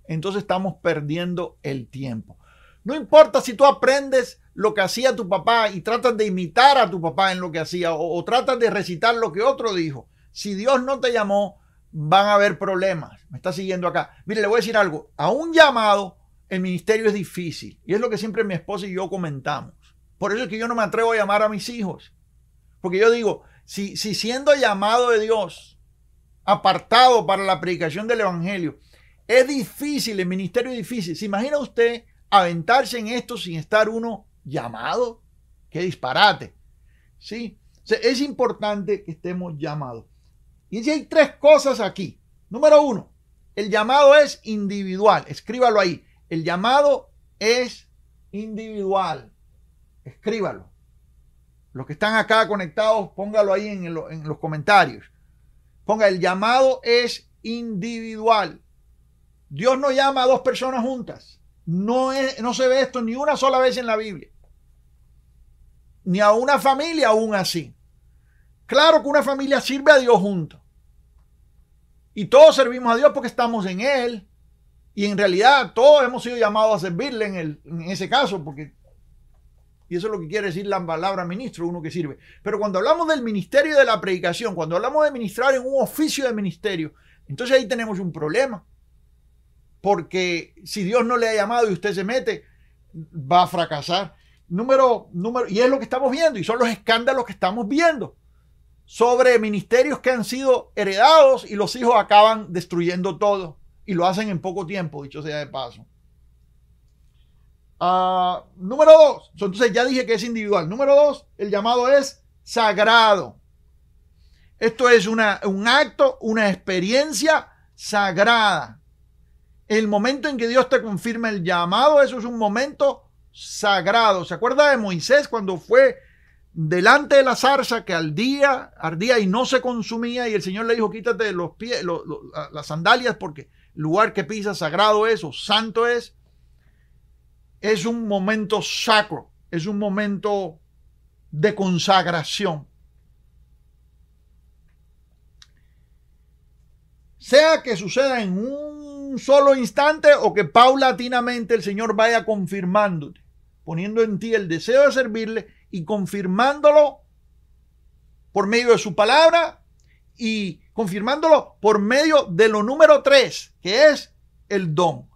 entonces estamos perdiendo el tiempo. No importa si tú aprendes lo que hacía tu papá y tratas de imitar a tu papá en lo que hacía o, o tratas de recitar lo que otro dijo. Si Dios no te llamó, van a haber problemas. Me está siguiendo acá. Mire, le voy a decir algo. A un llamado, el ministerio es difícil. Y es lo que siempre mi esposa y yo comentamos. Por eso es que yo no me atrevo a llamar a mis hijos. Porque yo digo, si, si siendo llamado de Dios, apartado para la predicación del Evangelio, es difícil, el ministerio es difícil. ¿Se imagina usted aventarse en esto sin estar uno llamado? Qué disparate. ¿Sí? es importante que estemos llamados. Y si hay tres cosas aquí. Número uno, el llamado es individual. Escríbalo ahí. El llamado es individual. Escríbalo. Los que están acá conectados, póngalo ahí en, en los comentarios. Ponga, el llamado es individual. Dios no llama a dos personas juntas. No, es, no se ve esto ni una sola vez en la Biblia. Ni a una familia aún así. Claro que una familia sirve a Dios junto. Y todos servimos a Dios porque estamos en Él. Y en realidad todos hemos sido llamados a servirle en, el, en ese caso, porque y eso es lo que quiere decir la palabra ministro, uno que sirve. Pero cuando hablamos del ministerio de la predicación, cuando hablamos de ministrar en un oficio de ministerio, entonces ahí tenemos un problema. Porque si Dios no le ha llamado y usted se mete, va a fracasar. Número, número, y es lo que estamos viendo, y son los escándalos que estamos viendo sobre ministerios que han sido heredados y los hijos acaban destruyendo todo y lo hacen en poco tiempo, dicho sea de paso. Uh, número dos, entonces ya dije que es individual. Número dos, el llamado es sagrado. Esto es una, un acto, una experiencia sagrada. El momento en que Dios te confirma el llamado, eso es un momento sagrado. ¿Se acuerda de Moisés cuando fue delante de la zarza que al día ardía y no se consumía y el Señor le dijo quítate los pies, las sandalias porque el lugar que pisa sagrado es o santo es. Es un momento sacro, es un momento de consagración. Sea que suceda en un solo instante o que paulatinamente el Señor vaya confirmándote, poniendo en ti el deseo de servirle y confirmándolo por medio de su palabra y confirmándolo por medio de lo número tres, que es el don.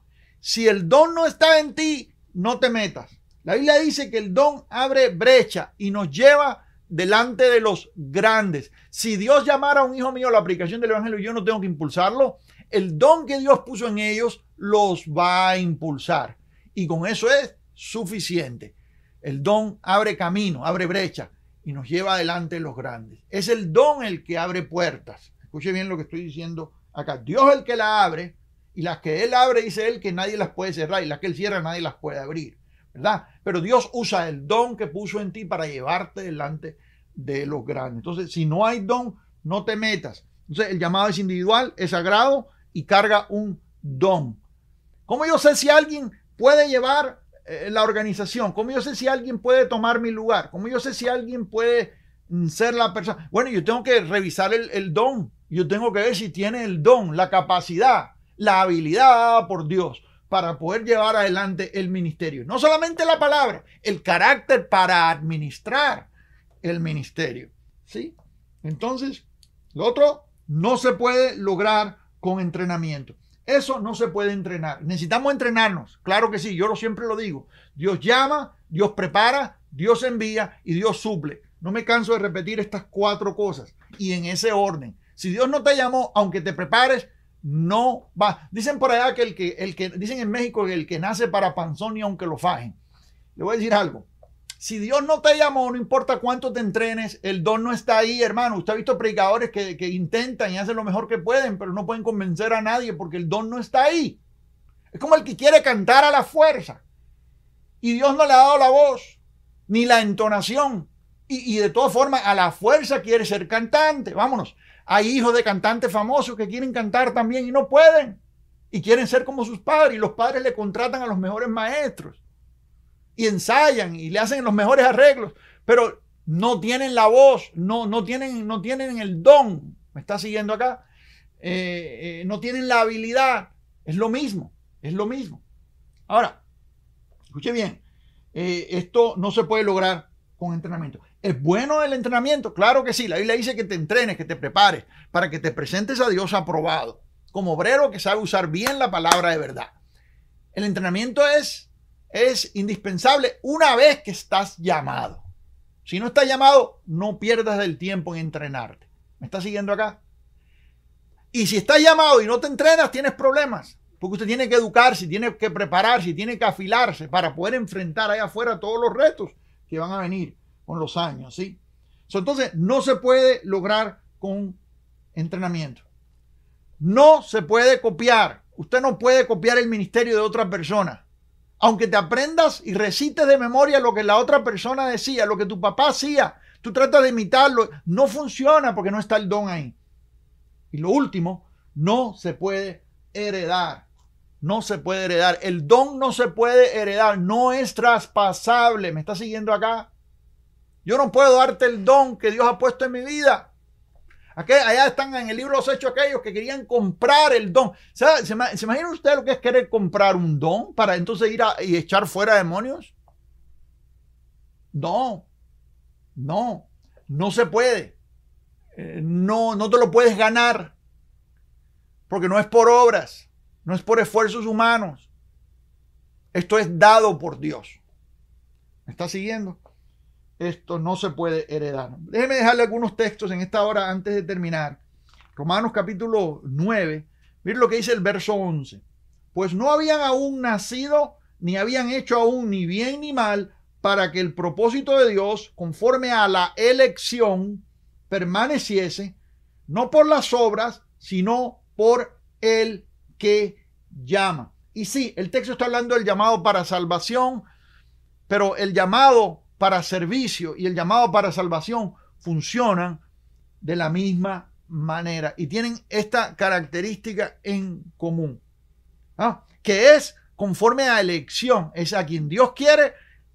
Si el don no está en ti, no te metas. La Biblia dice que el don abre brecha y nos lleva delante de los grandes. Si Dios llamara a un hijo mío a la aplicación del Evangelio, yo no tengo que impulsarlo. El don que Dios puso en ellos los va a impulsar. Y con eso es suficiente. El don abre camino, abre brecha y nos lleva adelante los grandes. Es el don el que abre puertas. Escuche bien lo que estoy diciendo acá. Dios el que la abre y las que Él abre, dice Él, que nadie las puede cerrar y las que Él cierra, nadie las puede abrir. ¿Verdad? Pero Dios usa el don que puso en ti para llevarte delante de los grandes. Entonces, si no hay don, no te metas. Entonces, el llamado es individual, es sagrado y carga un don. ¿Cómo yo sé si alguien puede llevar eh, la organización? ¿Cómo yo sé si alguien puede tomar mi lugar? ¿Cómo yo sé si alguien puede mm, ser la persona? Bueno, yo tengo que revisar el, el don. Yo tengo que ver si tiene el don, la capacidad, la habilidad dada por Dios para poder llevar adelante el ministerio. No solamente la palabra, el carácter para administrar el ministerio. ¿Sí? Entonces, lo otro no se puede lograr con entrenamiento. Eso no se puede entrenar. Necesitamos entrenarnos. Claro que sí, yo siempre lo digo. Dios llama, Dios prepara, Dios envía y Dios suple. No me canso de repetir estas cuatro cosas y en ese orden. Si Dios no te llamó, aunque te prepares, no va. Dicen por allá que el que, el que, dicen en México que el que nace para panzón y aunque lo fajen. Le voy a decir algo. Si Dios no te llamó, no importa cuánto te entrenes, el don no está ahí, hermano. Usted ha visto predicadores que, que intentan y hacen lo mejor que pueden, pero no pueden convencer a nadie porque el don no está ahí. Es como el que quiere cantar a la fuerza. Y Dios no le ha dado la voz, ni la entonación. Y, y de todas formas, a la fuerza quiere ser cantante. Vámonos. Hay hijos de cantantes famosos que quieren cantar también y no pueden. Y quieren ser como sus padres. Y los padres le contratan a los mejores maestros y ensayan y le hacen los mejores arreglos, pero no tienen la voz, no, no, tienen, no tienen el don ¿Me está siguiendo acá? Eh, eh, no tienen la habilidad. Es lo mismo, es lo mismo. Ahora, escuche bien, eh, esto no se puede lograr con entrenamiento. ¿Es bueno el entrenamiento? Claro que sí. La Biblia dice que te entrenes, que te prepares para que te presentes a Dios aprobado, como obrero que sabe usar bien la palabra de verdad. El entrenamiento es, es indispensable una vez que estás llamado. Si no estás llamado, no pierdas el tiempo en entrenarte. ¿Me estás siguiendo acá? Y si estás llamado y no te entrenas, tienes problemas. Porque usted tiene que educarse, tiene que prepararse, tiene que afilarse para poder enfrentar allá afuera todos los retos que van a venir con los años, ¿sí? entonces, no se puede lograr con entrenamiento. No se puede copiar. Usted no puede copiar el ministerio de otra persona. Aunque te aprendas y recites de memoria lo que la otra persona decía, lo que tu papá hacía, tú tratas de imitarlo, no funciona porque no está el don ahí. Y lo último, no se puede heredar no se puede heredar. El don no se puede heredar, no es traspasable. ¿Me está siguiendo acá? Yo no puedo darte el don que Dios ha puesto en mi vida. Allá están en el libro Los Hechos aquellos que querían comprar el don. ¿Se, ¿Se, imagina usted lo que es querer comprar un don para entonces ir a, y echar fuera demonios? No, no, no se puede. Eh, no, no te lo puedes ganar porque no es por obras. No es por esfuerzos humanos. Esto es dado por Dios. ¿Me está siguiendo? Esto no se puede heredar. Déjeme dejarle algunos textos en esta hora antes de terminar. Romanos capítulo 9. Miren lo que dice el verso 11. Pues no habían aún nacido, ni habían hecho aún ni bien ni mal, para que el propósito de Dios, conforme a la elección, permaneciese, no por las obras, sino por el que llama. Y sí, el texto está hablando del llamado para salvación, pero el llamado para servicio y el llamado para salvación funcionan de la misma manera y tienen esta característica en común, ¿ah? que es conforme a elección, es a quien Dios quiere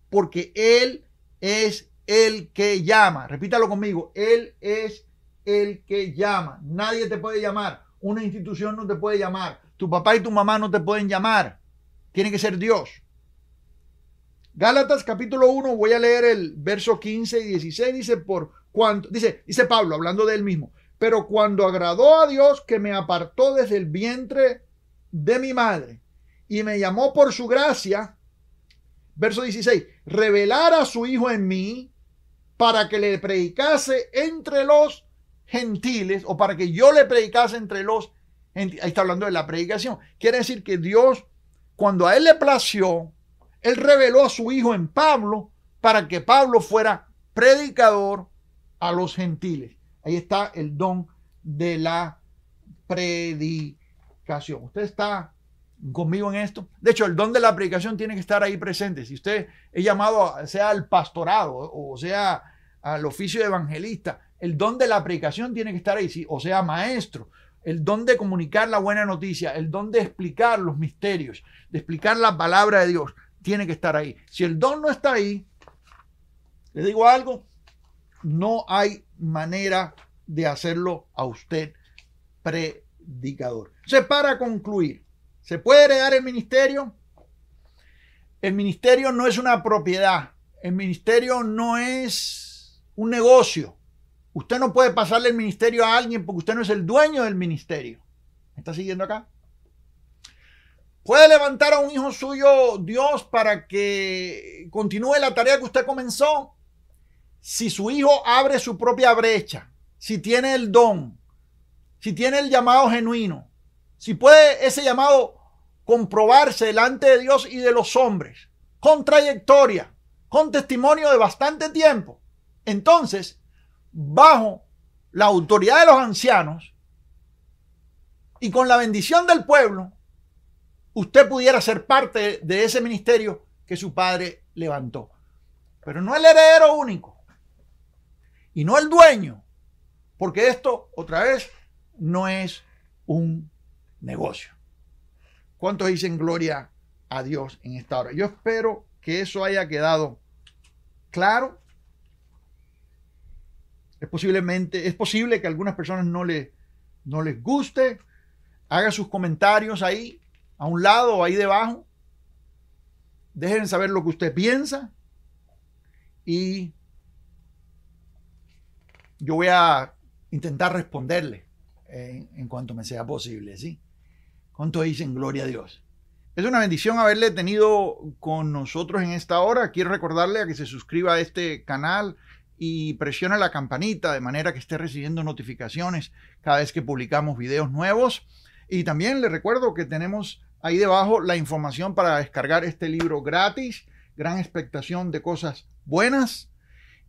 porque Él es el que llama. Repítalo conmigo, Él es el que llama. Nadie te puede llamar, una institución no te puede llamar, tu papá y tu mamá no te pueden llamar. Tiene que ser Dios. Gálatas capítulo 1, voy a leer el verso 15 y 16, dice, por cuanto, dice, dice Pablo, hablando de él mismo, pero cuando agradó a Dios que me apartó desde el vientre de mi madre y me llamó por su gracia, verso 16, revelar a su Hijo en mí para que le predicase entre los gentiles o para que yo le predicase entre los Ahí está hablando de la predicación. Quiere decir que Dios, cuando a él le plació, él reveló a su hijo en Pablo para que Pablo fuera predicador a los gentiles. Ahí está el don de la predicación. Usted está conmigo en esto. De hecho, el don de la predicación tiene que estar ahí presente. Si usted es llamado, sea al pastorado o sea al oficio de evangelista, el don de la predicación tiene que estar ahí, o sea maestro, el don de comunicar la buena noticia, el don de explicar los misterios, de explicar la palabra de Dios, tiene que estar ahí. Si el don no está ahí, le digo algo, no hay manera de hacerlo a usted predicador. Entonces, para concluir, ¿se puede heredar el ministerio? El ministerio no es una propiedad, el ministerio no es un negocio. Usted no puede pasarle el ministerio a alguien porque usted no es el dueño del ministerio. ¿Me está siguiendo acá? Puede levantar a un hijo suyo Dios para que continúe la tarea que usted comenzó. Si su hijo abre su propia brecha, si tiene el don, si tiene el llamado genuino, si puede ese llamado comprobarse delante de Dios y de los hombres, con trayectoria, con testimonio de bastante tiempo, entonces bajo la autoridad de los ancianos y con la bendición del pueblo, usted pudiera ser parte de ese ministerio que su padre levantó. Pero no el heredero único y no el dueño, porque esto, otra vez, no es un negocio. ¿Cuántos dicen gloria a Dios en esta hora? Yo espero que eso haya quedado claro Es, posiblemente, es posible que a algunas personas no, le, no les guste. Haga sus comentarios ahí, a un lado o ahí debajo. Dejen saber lo que usted piensa. Y yo voy a intentar responderle en, cuanto me sea posible, ¿sí? ¿Cuánto dicen gloria a Dios? Es una bendición haberle tenido con nosotros en esta hora. Quiero recordarle a que se suscriba a este canal y presione la campanita de manera que esté recibiendo notificaciones cada vez que publicamos videos nuevos. Y también le recuerdo que tenemos ahí debajo la información para descargar este libro gratis, Gran Expectación de Cosas Buenas.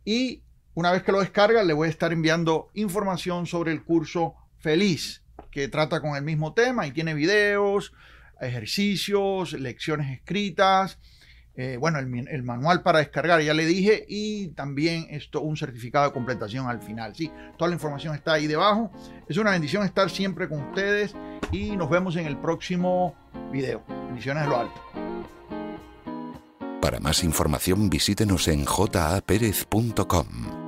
Y una vez que lo descarga, le voy a estar enviando información sobre el curso Feliz, que trata con el mismo tema y tiene videos, ejercicios, lecciones escritas, eh, bueno, el, manual para descargar, ya le dije, y también esto, un certificado de completación al final. Sí, toda la información está ahí debajo. Es una bendición estar siempre con ustedes y nos vemos en el próximo video. Bendiciones a lo alto. Para más información visítenos en japerez.com.